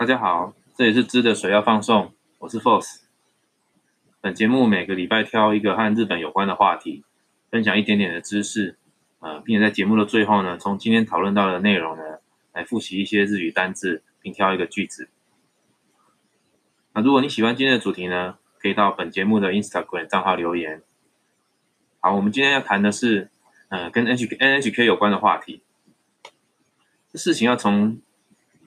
大家好，这里是知的水要放送，我是 Force。本节目每个礼拜挑一个和日本有关的话题，分享一点点的知识，呃，并且在节目的最后呢，从今天讨论到的内容呢，来复习一些日语单字，并挑一个句子。那如果你喜欢今天的主题呢，可以到本节目的 Instagram 账号留言。好，我们今天要谈的是，呃，跟 H NHK 有关的话题。这事情要从。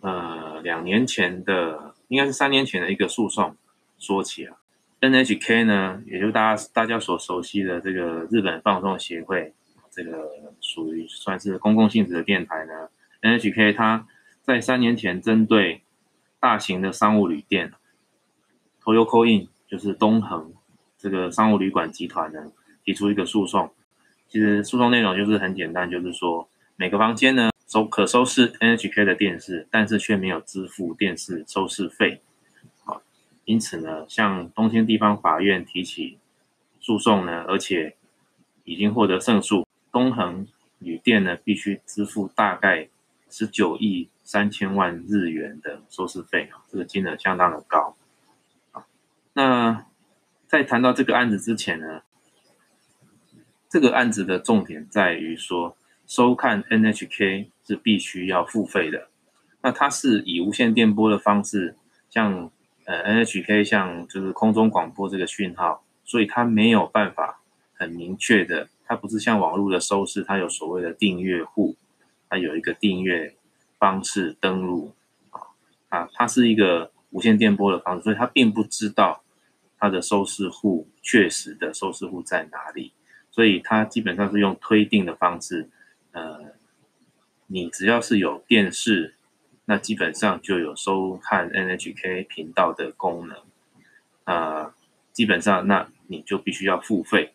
呃，两年前的应该是三年前的一个诉讼说起啊。NHK 呢，也就大家大家所熟悉的这个日本放送协会，这个属于算是公共性质的电台呢。NHK 它在三年前针对大型的商务旅店，TOYO COIN 就是东恒这个商务旅馆集团呢，提出一个诉讼。其实诉讼内容就是很简单，就是说每个房间呢。收可收视 NHK 的电视，但是却没有支付电视收视费，啊，因此呢，向东京地方法院提起诉讼呢，而且已经获得胜诉，东恒旅店呢必须支付大概十九亿三千万日元的收视费啊，这个金额相当的高，啊，那在谈到这个案子之前呢，这个案子的重点在于说。收看 NHK 是必须要付费的，那它是以无线电波的方式，像呃 NHK 像就是空中广播这个讯号，所以它没有办法很明确的，它不是像网络的收视，它有所谓的订阅户，它有一个订阅方式登录啊啊，它是一个无线电波的方式，所以它并不知道它的收视户确实的收视户在哪里，所以它基本上是用推定的方式。呃，你只要是有电视，那基本上就有收看 NHK 频道的功能。啊，基本上那你就必须要付费。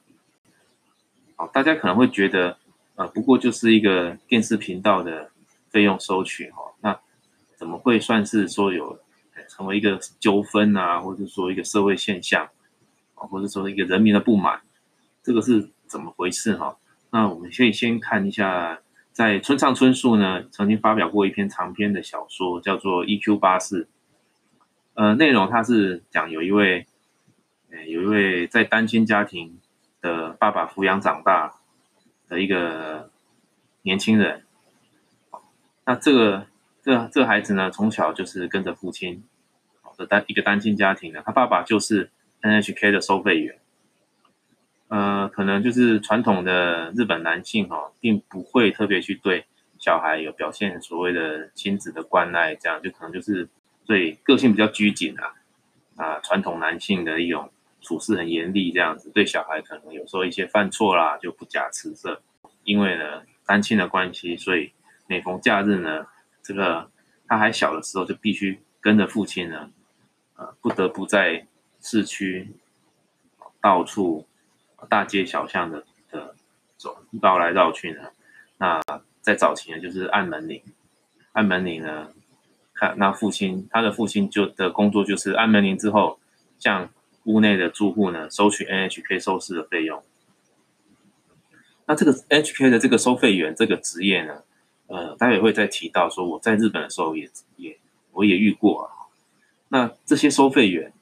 好，大家可能会觉得，呃，不过就是一个电视频道的费用收取哈，那怎么会算是说有成为一个纠纷啊，或者说一个社会现象啊，或者说一个人民的不满，这个是怎么回事哈？那我们可以先看一下，在村上春树呢曾经发表过一篇长篇的小说，叫做《E.Q. 八四》。呃，内容他是讲有一位，呃，有一位在单亲家庭的爸爸抚养长大的一个年轻人。那这个这这孩子呢，从小就是跟着父亲的单一个单亲家庭的，他爸爸就是 NHK 的收费员。呃，可能就是传统的日本男性哈，并不会特别去对小孩有表现所谓的亲子的关爱，这样就可能就是对个性比较拘谨啊，啊，传统男性的一种处事很严厉，这样子对小孩可能有时候一些犯错啦就不假辞色，因为呢单亲的关系，所以每逢假日呢，这个他还小的时候就必须跟着父亲呢，呃，不得不在市区到处。大街小巷的的走绕来绕去呢，那在早期呢就是按门铃，按门铃呢，看那父亲他的父亲就的工作就是按门铃之后，向屋内的住户呢收取 NHK 收视的费用。那这个 HK 的这个收费员这个职业呢，呃，待会会再提到说我在日本的时候也也我也遇过啊。那这些收费员。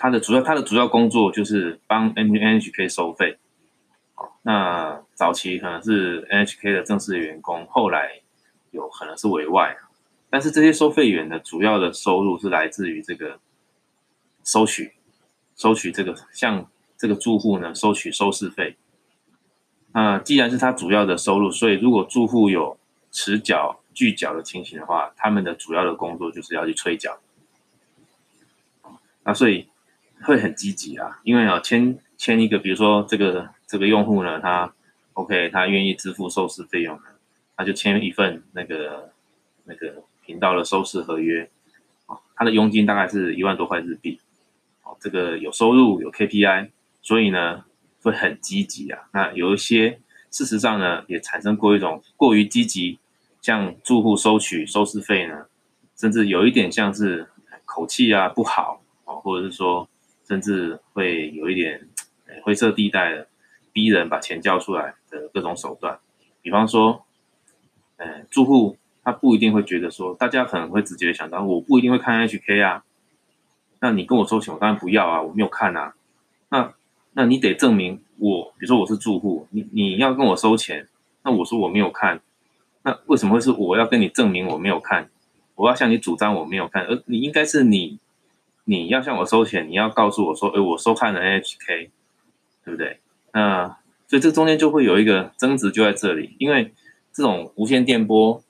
他的主要他的主要工作就是帮 NHK 收费，那早期可能是 NHK 的正式员工，后来有可能是委外，但是这些收费员的主要的收入是来自于这个收取收取这个向这个住户呢收取收视费。那既然是他主要的收入，所以如果住户有迟缴拒缴的情形的话，他们的主要的工作就是要去催缴。那所以。会很积极啊，因为啊签签一个，比如说这个这个用户呢，他 OK，他愿意支付收视费用，他就签一份那个那个频道的收视合约，啊，他的佣金大概是一万多块日币，哦，这个有收入有 KPI，所以呢会很积极啊。那有一些事实上呢也产生过一种过于积极向住户收取收视费呢，甚至有一点像是口气啊不好哦，或者是说。甚至会有一点灰色地带的，逼人把钱交出来的各种手段，比方说，呃，住户他不一定会觉得说，大家可能会直接想到，我不一定会看 HK 啊。那你跟我收钱，我当然不要啊，我没有看啊。那那你得证明我，比如说我是住户，你你要跟我收钱，那我说我没有看，那为什么会是我要跟你证明我没有看？我要向你主张我没有看，而你应该是你你要向我收钱，你要告诉我说，哎，我收看了 NHK，对不对？那所以这中间就会有一个争执就在这里，因为这种无线电波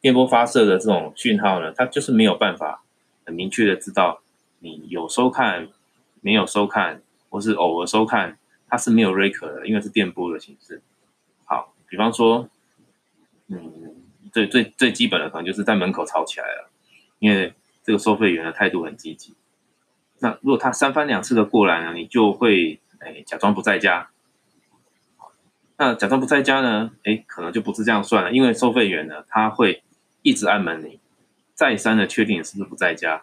电波发射的这种讯号呢，它就是没有办法很明确的知道你有收看没有收看。或是偶尔收看，它是没有 record 的，因为是电波的形式。好，比方说，嗯，最最最基本的可能就是在门口吵起来了，因为这个收费员的态度很积极。那如果他三番两次的过来呢，你就会哎假装不在家。那假装不在家呢，哎，可能就不是这样算了，因为收费员呢，他会一直按门铃，再三的确定你是不是不在家。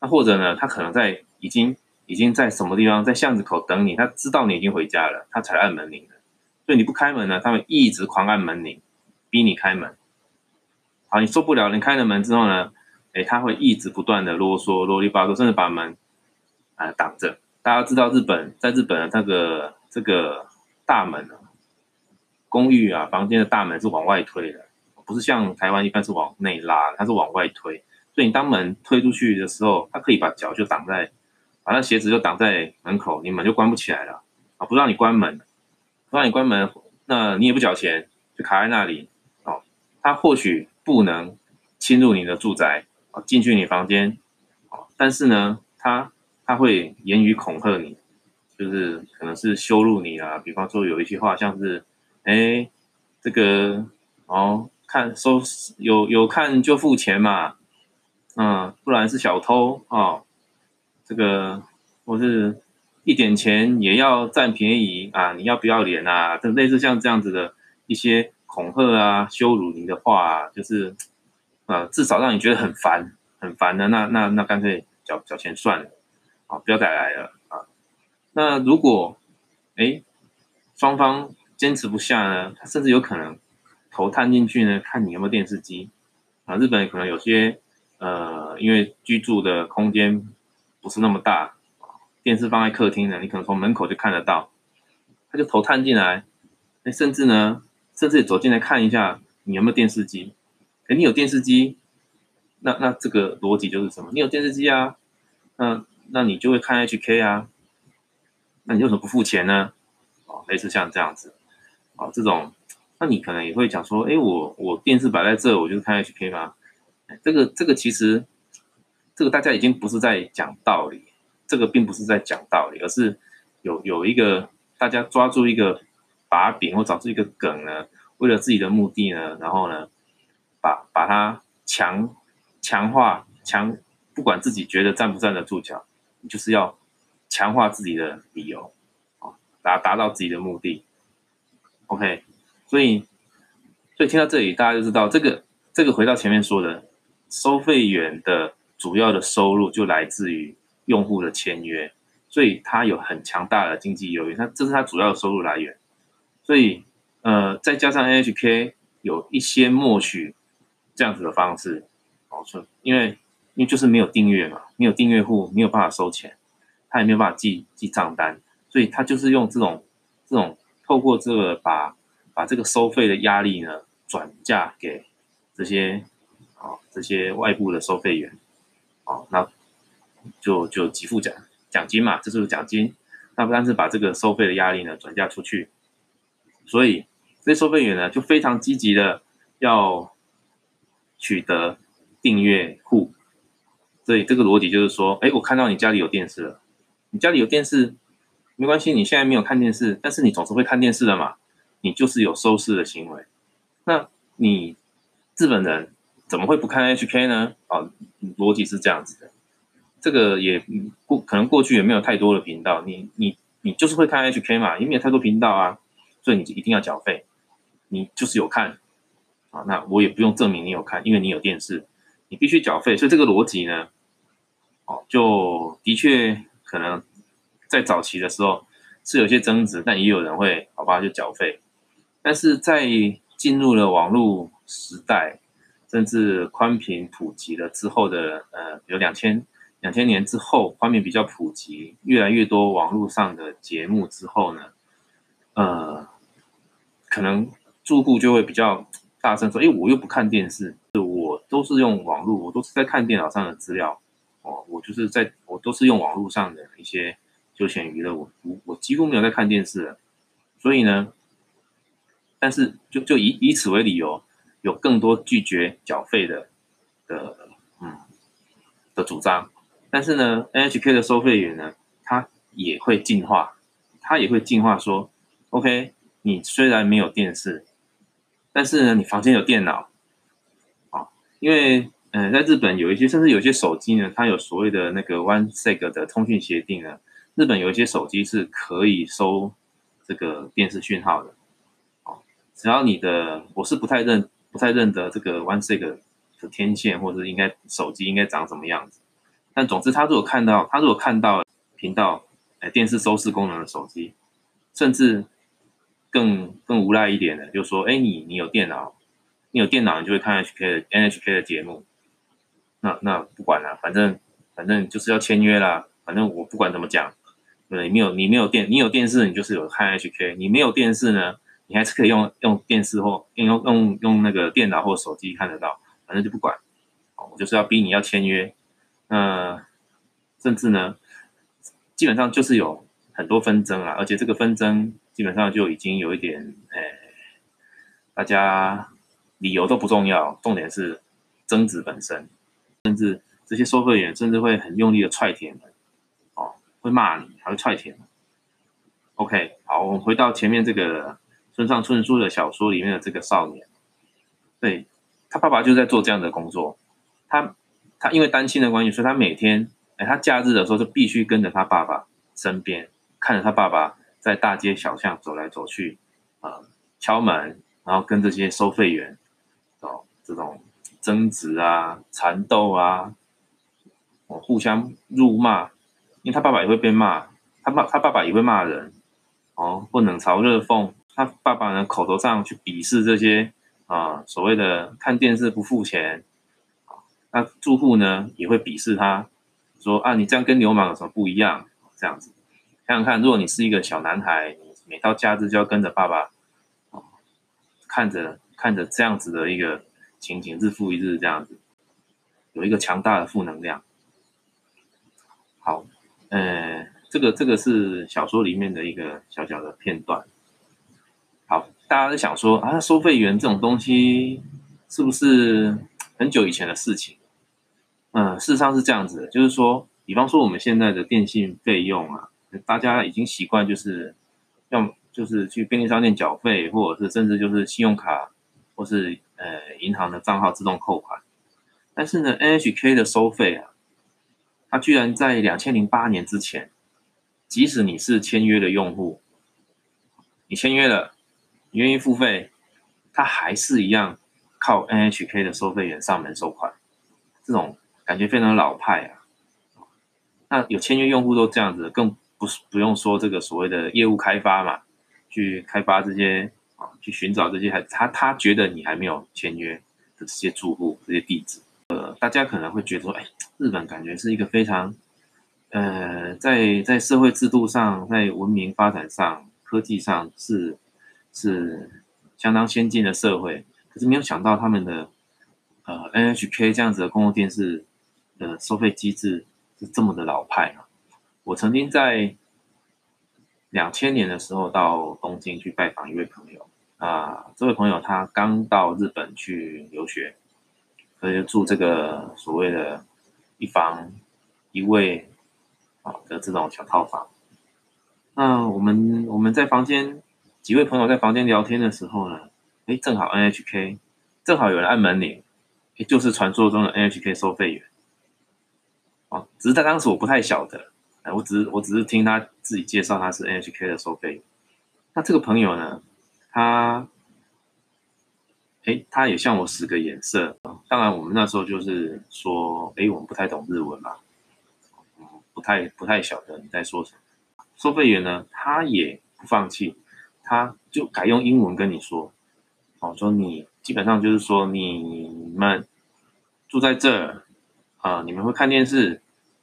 那或者呢，他可能在已经。已经在什么地方，在巷子口等你。他知道你已经回家了，他才按门铃的。所以你不开门呢，他们一直狂按门铃，逼你开门。好，你受不了，你开了门之后呢，哎，他会一直不断的啰嗦、啰里吧嗦，甚至把门啊挡着。大家知道日本，在日本的那个这个大门啊，公寓啊，房间的大门是往外推的，不是像台湾一般是往内拉，它是往外推。所以你当门推出去的时候，它可以把脚就挡在。把那鞋子就挡在门口，你门就关不起来了啊！不让你关门，不让你关门，那你也不缴钱，就卡在那里哦。他或许不能侵入你的住宅啊，进去你房间啊，但是呢，他他会言语恐吓你，就是可能是羞辱你啊。比方说有一些话，像是哎，这个哦，看收有有看就付钱嘛，嗯，不然是小偷啊。这个或是一点钱也要占便宜啊！你要不要脸啊？这类似像这样子的一些恐吓啊、羞辱你的话，就是呃，至少让你觉得很烦、很烦的。那那那干脆缴缴钱算了，啊，不要再来了啊。那如果哎双方坚持不下呢，他甚至有可能头探进去呢，看你有没有电视机啊。日本可能有些呃，因为居住的空间。不是那么大，电视放在客厅呢，你可能从门口就看得到，他就头探进来，哎，甚至呢，甚至走进来看一下你有没有电视机，哎，你有电视机，那那这个逻辑就是什么？你有电视机啊，那那你就会看 HK 啊，那你为什么不付钱呢？哦，类似像这样子，哦，这种，那你可能也会讲说，哎，我我电视摆在这，我就是看 HK 吗？这个这个其实。这个大家已经不是在讲道理，这个并不是在讲道理，而是有有一个大家抓住一个把柄或找出一个梗呢，为了自己的目的呢，然后呢，把把它强强化强，不管自己觉得站不站得住脚，就是要强化自己的理由，啊，达达到自己的目的。OK，所以所以听到这里，大家就知道这个这个回到前面说的收费员的。主要的收入就来自于用户的签约，所以它有很强大的经济优越，它这是它主要的收入来源。所以，呃，再加上 NHK 有一些默许这样子的方式，哦，说因为因为就是没有订阅嘛，没有订阅户没有办法收钱，他也没有办法记记账单，所以他就是用这种这种透过这个把把这个收费的压力呢转嫁给这些啊这些外部的收费员。哦，那就就给付奖奖金嘛，这就是奖金。那不但是把这个收费的压力呢转嫁出去，所以这些收费员呢就非常积极的要取得订阅户。所以这个逻辑就是说，哎，我看到你家里有电视了，你家里有电视没关系，你现在没有看电视，但是你总是会看电视的嘛，你就是有收视的行为。那你日本人。怎么会不看 HK 呢？啊，逻辑是这样子的，这个也过可能过去也没有太多的频道，你你你就是会看 HK 嘛，因为没有太多频道啊，所以你就一定要缴费，你就是有看啊，那我也不用证明你有看，因为你有电视，你必须缴费，所以这个逻辑呢，哦，就的确可能在早期的时候是有些争执，但也有人会好吧就缴费，但是在进入了网络时代。甚至宽频普及了之后的，呃，有两千两千年之后，宽频比较普及，越来越多网络上的节目之后呢，呃，可能住户就会比较大声说，哎，我又不看电视，我都是用网络，我都是在看电脑上的资料，哦，我就是在我都是用网络上的一些休闲娱乐，我我我几乎没有在看电视了，所以呢。但是，就就以以此为理由，有更多拒绝缴费的的嗯的主张。但是呢，NHK 的收费员呢，他也会进化，他也会进化说，OK，你虽然没有电视，但是呢，你房间有电脑，啊，因为嗯，在日本有一些，甚至有些手机呢，它有所谓的那个 One Seg 的通讯协定呢，日本有一些手机是可以收这个电视讯号的。哦只要你的，我是不太认，不太认得这个 One Seg 的天线，或者应该手机应该长什么样子。但总之，他如果看到，他如果看到频道，哎，电视收视功能的手机，甚至更更无赖一点的，就说，哎，你你有电脑，你有电脑，你就会看 HK，NHK 的节目。那那不管了，反正反正就是要签约啦。反正我不管怎么讲，对，你没有你没有电，你有电视，你就是有看 HK。你没有电视呢？你还是可以用用电视或用用用那个电脑或手机看得到，反正就不管，我就是要逼你要签约，那甚至呢，基本上就是有很多纷争啊，而且这个纷争基本上就已经有一点，哎，大家理由都不重要，重点是争执本身，甚至这些收费员甚至会很用力的踹铁门，哦，会骂你，还会踹铁门。OK，好，我们回到前面这个。村上春树的小说里面的这个少年，对他爸爸就在做这样的工作。他他因为单亲的关系，所以他每天哎，他假日的时候就必须跟着他爸爸身边，看着他爸爸在大街小巷走来走去，啊，敲门，然后跟这些收费员哦这种争执啊、缠斗啊，哦互相辱骂，因为他爸爸也会被骂，他爸他爸爸也会骂人，哦，不冷嘲热讽。他爸爸呢，口头上去鄙视这些啊，所谓的看电视不付钱，那住户呢也会鄙视他，说啊，你这样跟流氓有什么不一样？这样子，想想看，如果你是一个小男孩，你每到假日就要跟着爸爸哦，看着看着这样子的一个情景，日复一日这样子，有一个强大的负能量。好，呃，这个这个是小说里面的一个小小的片段。好，大家在想说啊，收费员这种东西是不是很久以前的事情？嗯，事实上是这样子的，就是说，比方说我们现在的电信费用啊，大家已经习惯就是要就是去便利商店缴费，或者是甚至就是信用卡或是呃银行的账号自动扣款。但是呢，NHK 的收费啊，它居然在两千零八年之前，即使你是签约的用户，你签约了。你愿意付费，他还是一样靠 NHK 的收费员上门收款，这种感觉非常老派啊。那有签约用户都这样子，更不不用说这个所谓的业务开发嘛，去开发这些，去寻找这些还他他觉得你还没有签约的这些住户这些地址。呃，大家可能会觉得说，哎，日本感觉是一个非常呃，在在社会制度上，在文明发展上，科技上是。是相当先进的社会，可是没有想到他们的呃 NHK 这样子的公共电视的收费机制是这么的老派啊！我曾经在两千年的时候到东京去拜访一位朋友啊，这位朋友他刚到日本去留学，所以住这个所谓的一房一卫啊的这种小套房。那我们我们在房间。几位朋友在房间聊天的时候呢，哎，正好 NHK，正好有人按门铃，也就是传说中的 NHK 收费员。啊，只是在当时我不太晓得，哎，我只是我只是听他自己介绍他是 NHK 的收费员。那这个朋友呢，他，哎，他也向我使个眼色。当然，我们那时候就是说，哎，我们不太懂日文嘛，不太不太晓得你在说什么。收费员呢，他也不放弃。他就改用英文跟你说，哦，说你基本上就是说你们住在这儿啊，你们会看电视，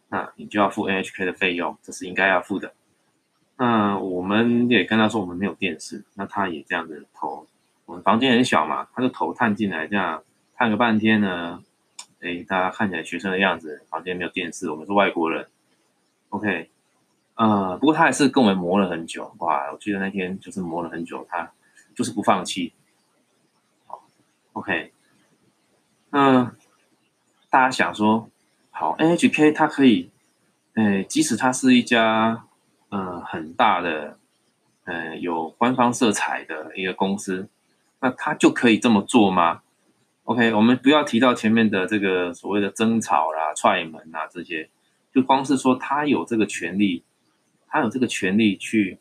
那你就要付 NHK 的费用，这是应该要付的。那我们也跟他说我们没有电视，那他也这样子投。我们房间很小嘛，他就头探进来，这样探个半天呢。哎，大家看起来学生的样子，房间没有电视，我们是外国人。OK，呃，不过他还是跟我们磨了很久。哇，我记得那天就是磨了很久，他就是不放弃。好，OK，那大家想说，好，NHK 它可以，呃，即使它是一家呃很大的，呃有官方色彩的一个公司。那他就可以这么做吗？OK，我们不要提到前面的这个所谓的争吵啦、踹门啊这些，就光是说他有这个权利，他有这个权利去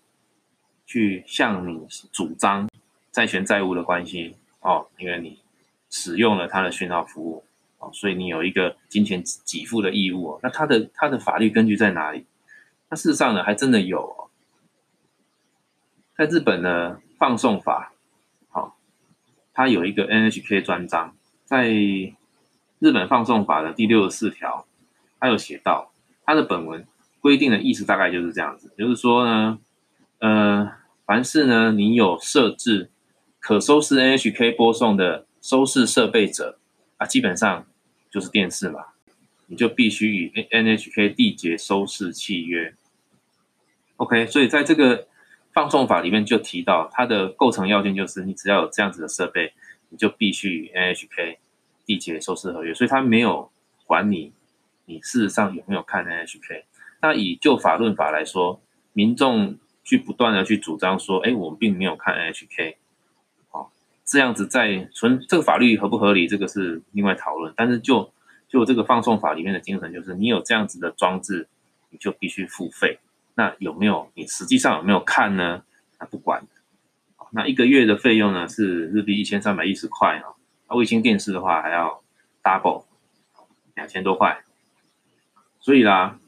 去向你主张债权债务的关系哦，因为你使用了他的讯号服务哦，所以你有一个金钱给付的义务。那他的他的法律根据在哪里？那事实上呢，还真的有哦，在日本呢放送法。好它有一个 NHK 专章，在日本放送法的第六十四条，它有写到，它的本文规定的意思大概就是这样子，就是说呢，呃，凡是呢你有设置可收视 NHK 播送的收视设备者啊，基本上就是电视嘛，你就必须与 NHK 缔结收视契约。OK，所以在这个。放送法里面就提到，它的构成要件就是你只要有这样子的设备，你就必须 NHK 缔结收视合约。所以它没有管你，你事实上有没有看 NHK。那以就法论法来说，民众去不断的去主张说，哎，我们并没有看 NHK，好，这样子在存这个法律合不合理，这个是另外讨论。但是就就这个放送法里面的精神，就是你有这样子的装置，你就必须付费。那有没有你实际上有没有看呢？那不管那一个月的费用呢是日币一千三百一十块啊。卫星电视的话还要 double 两千多块。所以啦，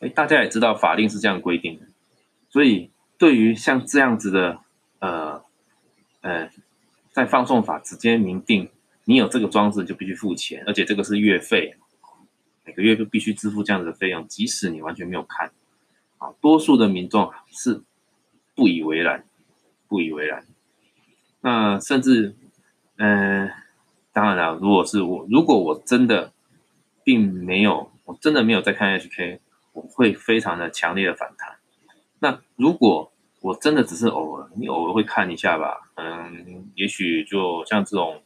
哎，大家也知道法令是这样规定的。所以对于像这样子的，呃呃，在放送法直接明定，你有这个装置就必须付钱，而且这个是月费，每个月都必须支付这样子的费用，即使你完全没有看。多数的民众是不以为然，不以为然。那甚至，嗯，当然了，如果是我，如果我真的并没有，我真的没有在看 HK，我会非常的强烈的反弹。那如果我真的只是偶尔，你偶尔会看一下吧，嗯，也许就像这种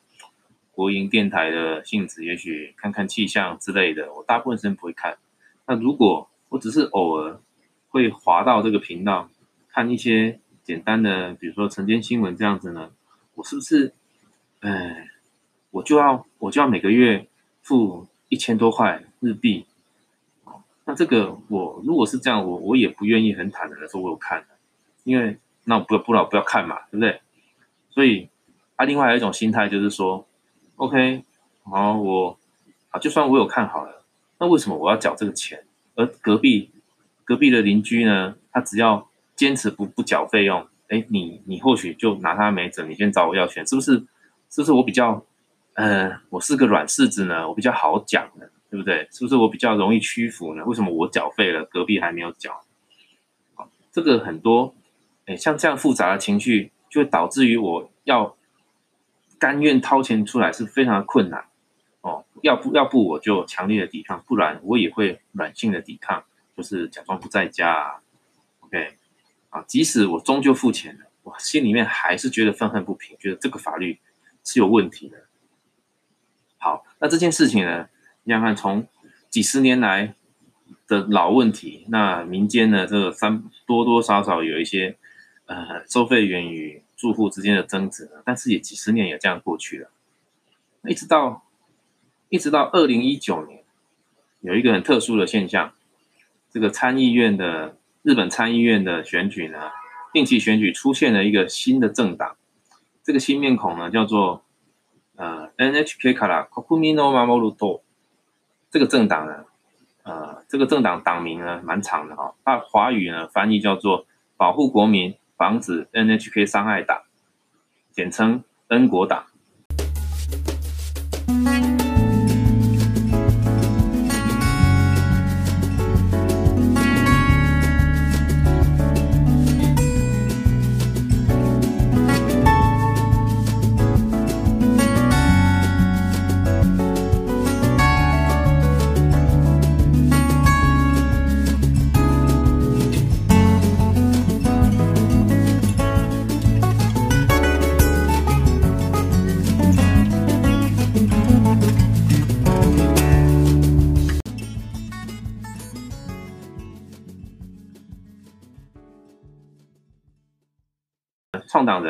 国营电台的性质，也许看看气象之类的，我大部分时间不会看。那如果我只是偶尔，会滑到这个频道看一些简单的，比如说晨间新闻这样子呢，我是不是，哎，我就要我就要每个月付一千多块日币，那这个我如果是这样，我我也不愿意很坦然的说我有看，因为那我不不老不要看嘛，对不对？所以啊，另外还有一种心态就是说，OK，好，我啊就算我有看好了，那为什么我要缴这个钱？而隔壁？隔壁的邻居呢，他只要坚持不不缴费用，哎，你你或许就拿他没辙，你先找我要钱，是不是？是不是我比较，呃，我是个软柿子呢，我比较好讲的，对不对？是不是我比较容易屈服呢？为什么我缴费了，隔壁还没有缴？这个很多，哎，像这样复杂的情绪，就会导致于我要甘愿掏钱出来是非常困难哦。要不要不我就强烈的抵抗，不然我也会软性的抵抗。就是假装不在家啊，OK，啊，即使我终究付钱了，我心里面还是觉得愤恨不平，觉得这个法律是有问题的。好，那这件事情呢，你想看从几十年来的老问题，那民间呢，这个三多多少少有一些呃收费员与住户之间的争执，但是也几十年也这样过去了，一直到一直到二零一九年，有一个很特殊的现象。这个参议院的日本参议院的选举呢，定期选举出现了一个新的政党，这个新面孔呢叫做呃 NHK 卡拉 Kokumino Mamoru 这个政党呢，呃，这个政党党名呢蛮长的哈，它华语呢翻译叫做保护国民防止 NHK 伤害党，简称 N 国党。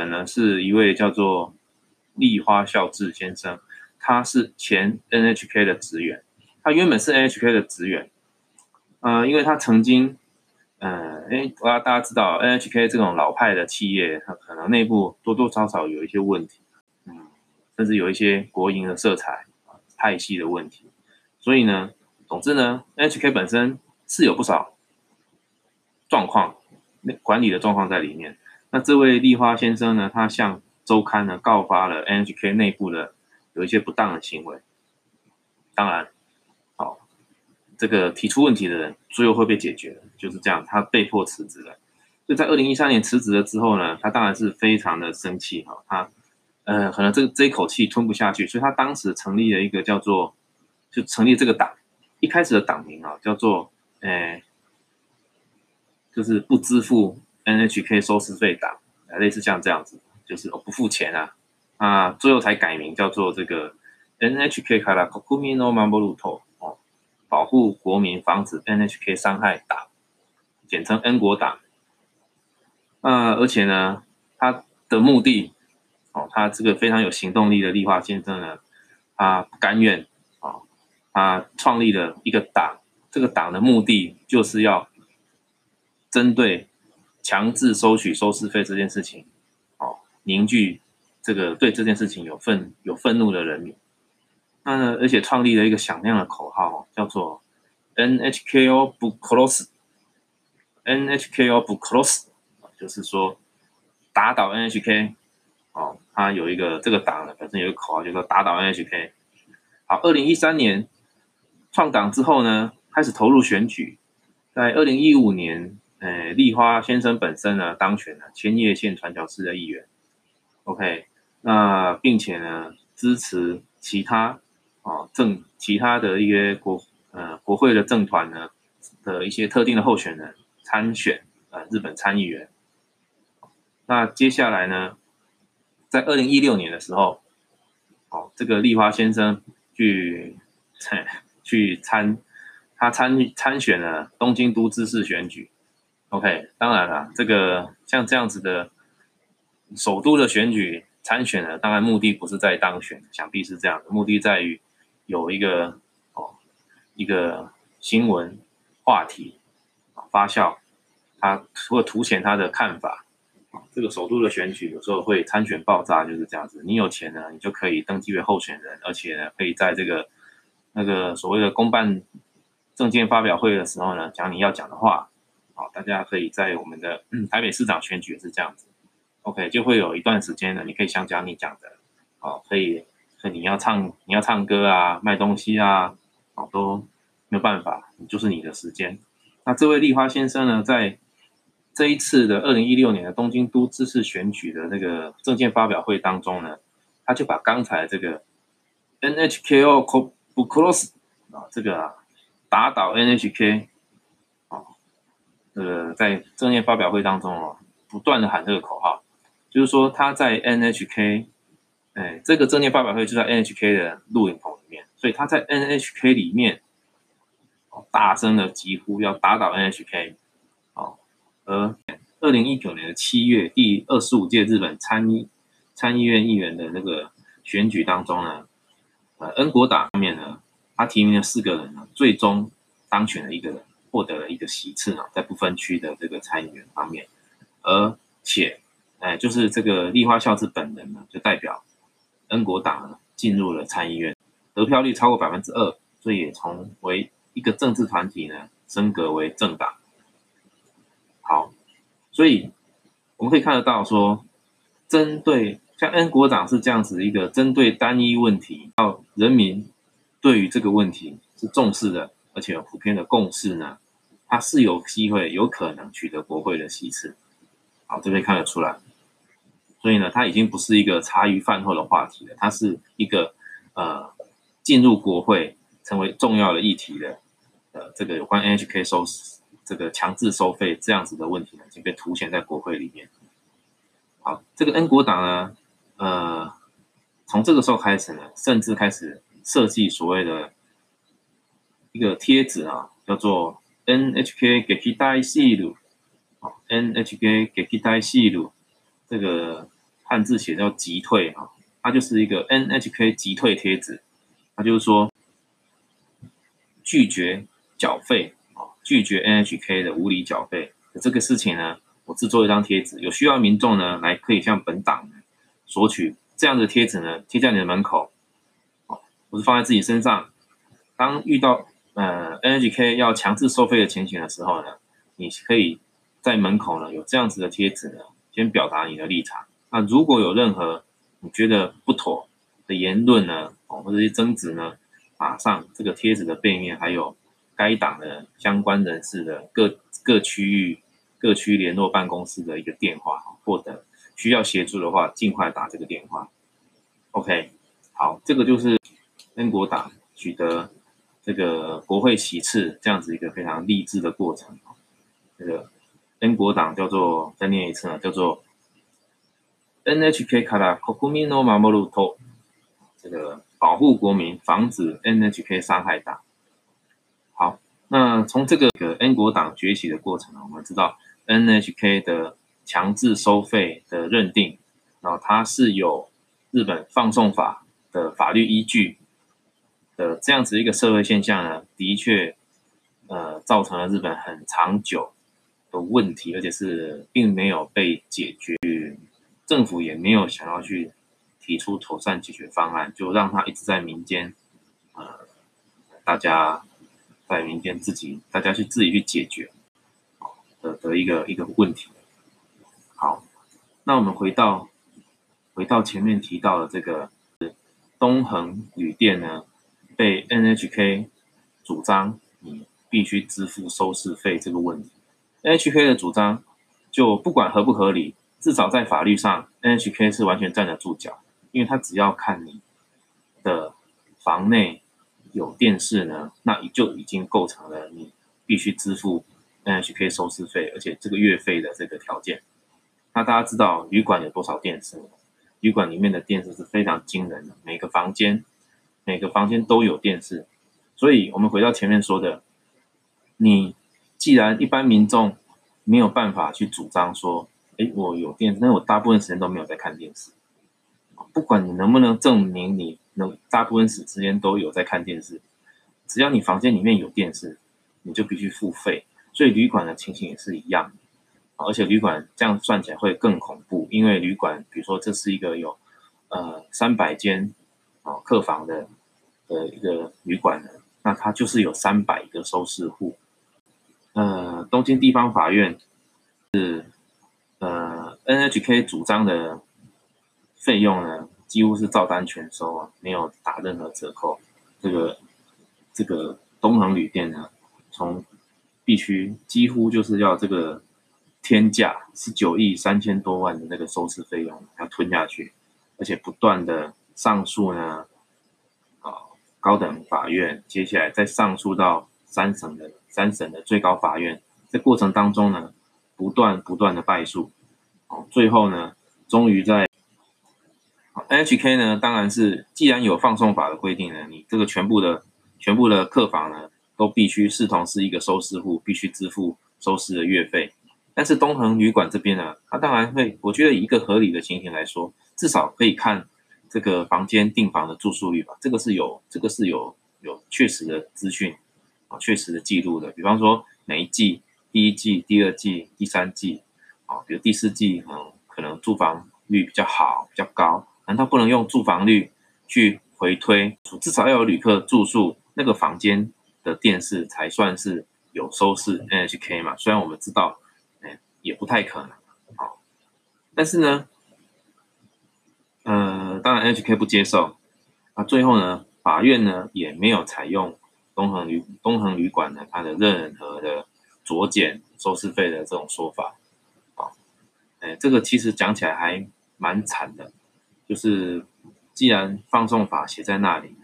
人呢是一位叫做立花孝志先生，他是前 NHK 的职员，他原本是 NHK 的职员，呃，因为他曾经，呃，哎，我要大家知道 NHK 这种老派的企业，它可能内部多多少少有一些问题，嗯，甚至有一些国营的色彩派系的问题，所以呢，总之呢，NHK 本身是有不少状况。管理的状况在里面。那这位立花先生呢？他向周刊呢告发了 NHK 内部的有一些不当的行为。当然，好，这个提出问题的人最后会被解决，就是这样。他被迫辞职了。就在二零一三年辞职了之后呢，他当然是非常的生气哈。他呃，可能这这一口气吞不下去，所以他当时成立了一个叫做，就成立这个党。一开始的党名啊，叫做诶。就是不支付 NHK 收视费党，类似像这样子，就是我不付钱啊，啊，最后才改名叫做这个 NHK 卡拉 Kokumino Maburuto 哦，保护国民，防止 NHK 伤害党，简称 N 国党。那而且呢，他的目的哦，他这个非常有行动力的立花先生呢，他不甘愿啊，他创立了一个党，这个党的目的就是要。针对强制收取收视费这件事情，哦，凝聚这个对这件事情有愤有愤怒的人民，那呢，而且创立了一个响亮的口号，叫做 NHKO 不 close，NHKO 不 close，就是说打倒 NHK，哦，它有一个这个党呢本身有个口号，叫做打倒 NHK。好，二零一三年创党之后呢，开始投入选举，在二零一五年。诶，立花先生本身呢，当选了千叶县传教士的议员，OK，那并且呢，支持其他啊政其他的一些国呃国会的政团呢的一些特定的候选人参选呃日本参议员。那接下来呢，在二零一六年的时候，哦，这个立花先生去去参他参参选了东京都知事选举。OK，当然了，这个像这样子的首都的选举参选呢，当然目的不是在当选，想必是这样的，目的在于有一个哦一个新闻话题发酵，他或凸显他的看法这个首都的选举有时候会参选爆炸，就是这样子。你有钱呢，你就可以登记为候选人，而且呢，可以在这个那个所谓的公办证件发表会的时候呢，讲你要讲的话。好，大家可以在我们的台北市长选举是这样子，OK，就会有一段时间呢，你可以想讲你讲的，哦，可以，可你要唱，你要唱歌啊，卖东西啊，哦，都没有办法，就是你的时间。那这位立花先生呢，在这一次的二零一六年的东京都知事选举的那个证件发表会当中呢，他就把刚才这个 NHKO 不 close 啊，这个啊打倒 NHK。呃，在政见发表会当中哦，不断的喊这个口号，就是说他在 NHK，哎，这个政见发表会就在 NHK 的录影棚里面，所以他在 NHK 里面，大声的疾呼要打倒 NHK，哦，而二零一九年的七月第二十五届日本参议参议院议员的那个选举当中呢，呃，N 国党方面呢，他提名了四个人呢，最终当选了一个人。获得了一个席次啊，在不分区的这个参议员方面，而且，哎，就是这个立花孝志本人呢，就代表 N 国党呢进入了参议院，得票率超过百分之二，所以也从为一个政治团体呢升格为政党。好，所以我们可以看得到说，针对像 N 国党是这样子一个针对单一问题，到人民对于这个问题是重视的。而且有普遍的共识呢，他是有机会、有可能取得国会的席次。好，这边看得出来。所以呢，它已经不是一个茶余饭后的话题了，它是一个呃进入国会成为重要的议题的。呃，这个有关 NHK 收这个强制收费这样子的问题呢，已经被凸显在国会里面。好，这个 N 国党呢，呃，从这个时候开始呢，甚至开始设计所谓的。一个贴纸啊，叫做 NHK 给期待戏路，啊，NHK 给期待戏路，这个汉字写叫急退啊，它就是一个 NHK 急退贴纸，它就是说拒绝缴费啊，拒绝 NHK 的无理缴费。这个事情呢，我制作一张贴纸，有需要民众呢来可以向本党索取这样的贴纸呢，贴在你的门口，哦，或是放在自己身上。当遇到呃 NHK 要强制收费的情形的时候呢，你可以在门口呢有这样子的贴纸呢。先表达你的立场。那如果有任何你觉得不妥的言论呢，哦，或者是争执呢，马上这个贴纸的背面还有该党的相关人士的各各区域各区联络办公室的一个电话，或者需要协助的话，尽快打这个电话。OK，好，这个就是英国党取得这个国会席次这样子一个非常励志的过程。这个。N 国党叫做再念一次呢，叫做 NHK 卡拉 Kokumino Mamoru 这个保护国民，防止 NHK 伤害党。好，那从这个 N 国党崛起的过程呢，我们知道 NHK 的强制收费的认定，然后它是有日本放送法的法律依据的这样子一个社会现象呢，的确呃造成了日本很长久。的问题，而且是并没有被解决，政府也没有想要去提出妥善解决方案，就让他一直在民间，呃，大家在民间自己，大家去自己去解决，的的一个一个问题。好，那我们回到回到前面提到的这个东恒旅店呢，被 NHK 主张你必须支付收视费这个问题。NHK 的主张就不管合不合理，至少在法律上，NHK 是完全站得住脚，因为他只要看你的房内有电视呢，那就已经构成了你必须支付 NHK 收视费，而且这个月费的这个条件。那大家知道旅馆有多少电视？旅馆里面的电视是非常惊人的，每个房间每个房间都有电视，所以我们回到前面说的，你。既然一般民众没有办法去主张说，哎，我有电视，但我大部分时间都没有在看电视。不管你能不能证明你能大部分时间都有在看电视，只要你房间里面有电视，你就必须付费。所以旅馆的情形也是一样，而且旅馆这样算起来会更恐怖，因为旅馆，比如说这是一个有呃三百间啊客房的的一个旅馆呢，那它就是有三百个收视户。呃，东京地方法院是呃 NHK 主张的费用呢，几乎是照单全收啊，没有打任何折扣。这个这个东恒旅店呢，从必须几乎就是要这个天价十九亿三千多万的那个收视费用要吞下去，而且不断的上诉呢，高等法院接下来再上诉到三省的。三省的最高法院在过程当中呢，不断不断的败诉，哦，最后呢，终于在 NHK 呢，当然是既然有放送法的规定呢，你这个全部的全部的客房呢，都必须视同是一个收视户，必须支付收视的月费。但是东恒旅馆这边呢，它当然会，我觉得以一个合理的情形来说，至少可以看这个房间订房的住宿率吧，这个是有这个是有有确实的资讯。啊，确实的记录的，比方说每一季，第一季、第二季、第三季，啊，比如第四季，嗯，可能住房率比较好、比较高，难道不能用住房率去回推？至少要有旅客住宿那个房间的电视才算是有收视 NHK 嘛？虽然我们知道，哎，也不太可能，啊，但是呢，呃，当然，H K 不接受，啊，最后呢，法院呢也没有采用。东恒旅东恒旅馆呢，它的任何的酌减收视费的这种说法，啊，哎，这个其实讲起来还蛮惨的，就是既然放送法写在那里，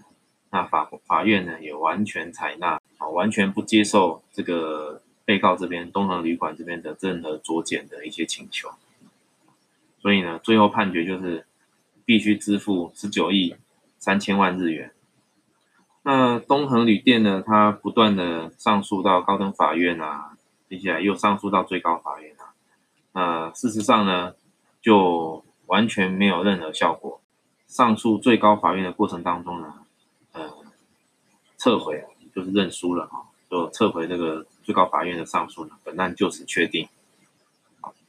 那法法院呢也完全采纳，啊，完全不接受这个被告这边东恒旅馆这边的任何酌减的一些请求，所以呢，最后判决就是必须支付十九亿三千万日元。那东恒旅店呢？它不断的上诉到高等法院啊，接下来又上诉到最高法院啊。那事实上呢，就完全没有任何效果。上诉最高法院的过程当中呢，呃，撤回就是认输了啊，就撤回这个最高法院的上诉呢，本案就此确定。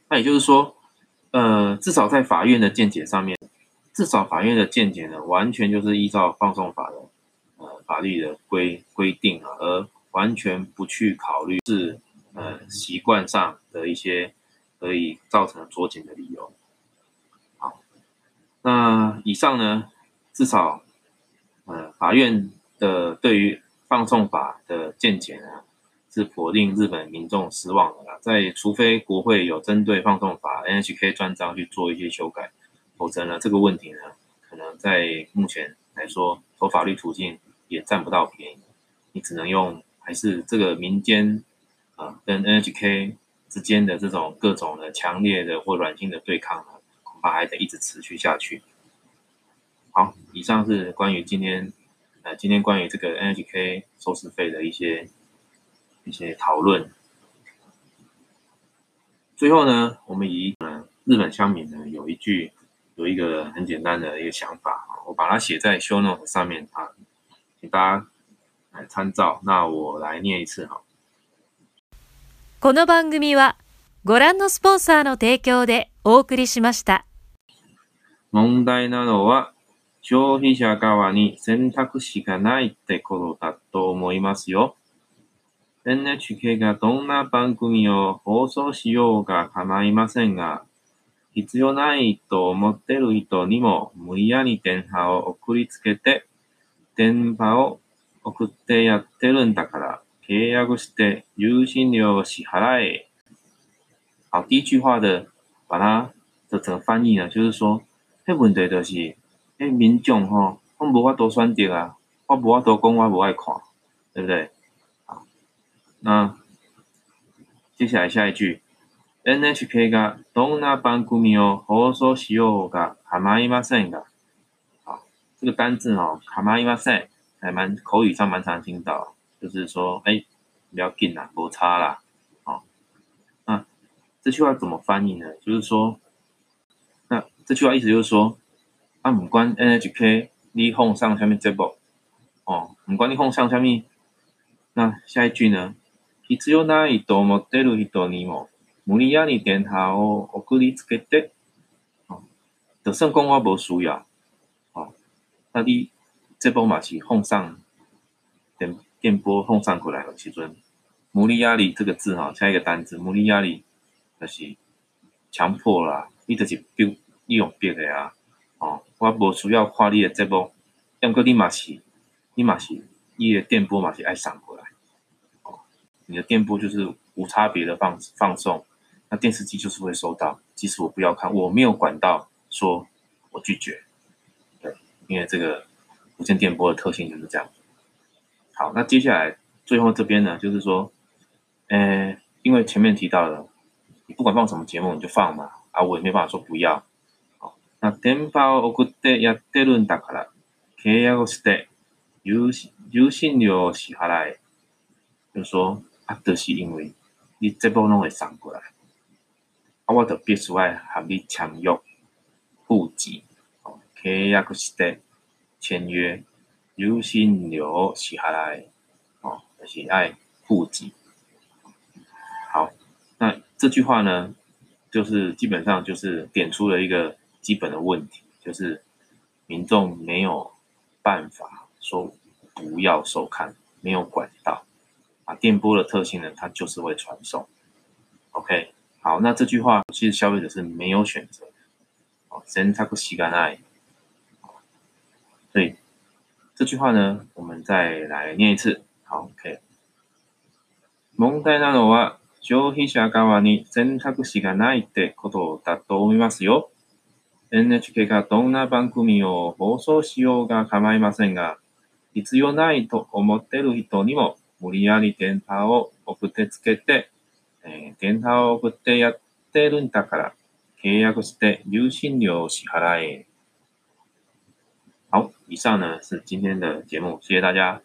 那也就是说，呃，至少在法院的见解上面，至少法院的见解呢，完全就是依照放送法的呃法律的规规定啊，而完全不去考虑是呃习惯上的一些可以造成酌情的理由。好，那以上呢，至少呃法院的对于放送法的见解呢。是否令日本民众失望的啦。在除非国会有针对放送法 NHK 专章去做一些修改，否则呢，这个问题呢，可能在目前来说，走法律途径也占不到便宜。你只能用还是这个民间啊跟 NHK 之间的这种各种的强烈的或软性的对抗呢，恐怕还得一直持续下去。好，以上是关于今天呃今天关于这个 NHK 收视费的一些。一些讨论。最后呢，我们以嗯日本乡民呢有一句有一个很简单的一个想法啊，我把它写在 show note 上面啊，请大家来参照。那我来念一次哈。この番組はご覧のスポンサーの提供でお送りしました。問題なのは消費者側に選択肢がないってことだと思いますよ。NHK がどんな番組を放送しようが構いませんが、必要ないと思ってる人にも無理やり電波を送りつけて、電波を送ってやってるんだから、契約して受信料を支払え。好，第一句话的把它的整个翻译呢，就是说，迄问题就是，迄民众吼，我无法多选择啊，我无法多讲，我无爱看，对不对？那接下来下一句 ，NHK がどんな番組を放送しようが構いませんが，好，这个单字哦，構いません，还蛮口语上蛮常听到，就是说，哎，不要紧啦，不差啦，好，那这句话怎么翻译呢？就是说，那这句话意思就是说，啊，唔管 NHK 你放上下面节目，哦，唔管你放上下面，那下一句呢？必要ないと思ってる人にも 無理やり電話を送りつけて、就算讲我无需要，哦，那你这波嘛是奉上电电波奉上过来的时阵，无理压力这个字哈，下一个单字无理压力就是强迫啦，你就是逼你用逼的啊，哦，我无需要看你的这波，要过你嘛是，你嘛是，伊的电波嘛是爱上过来。你的电波就是无差别的放放送， 那电视机就是会收到，即使我不要看，我没有管道说我拒绝，对，因为这个无线电波的特性就是这样。好，那接下来最后这边呢，就是说，呃，因为前面提到了，你不管放什么节目你就放嘛，啊，我也没办法说不要。好，那電波を送ってやってるんだから、契約して有有信料支払い，就是说。啊，就是因为你这波拢会送过来， 啊，我就必须爱和你签约、户籍、契约个是的签约、有薪料是下来，哦，就是爱户籍。好，那这句话呢，就是基本上就是点出了一个基本的问题，就是民众没有办法说不要收看，没有管道。啊，电波的特性呢，它就是会传送。OK，好，那这句话其实消费者是没有选择。哦，先他不洗干爱。所以这句话呢，我们再来念一次。好，OK。問題なのは消費者側に選択肢がないってことだと思いますよ。NHK がどんな番組を放送しようが構いませんが、必要ないと思ってる人にも無理やり電波を送ってつけて、えー、電波を送ってやってるんだから、契約して入信料を支払え。好，以上呢是今天的节目，谢谢大家。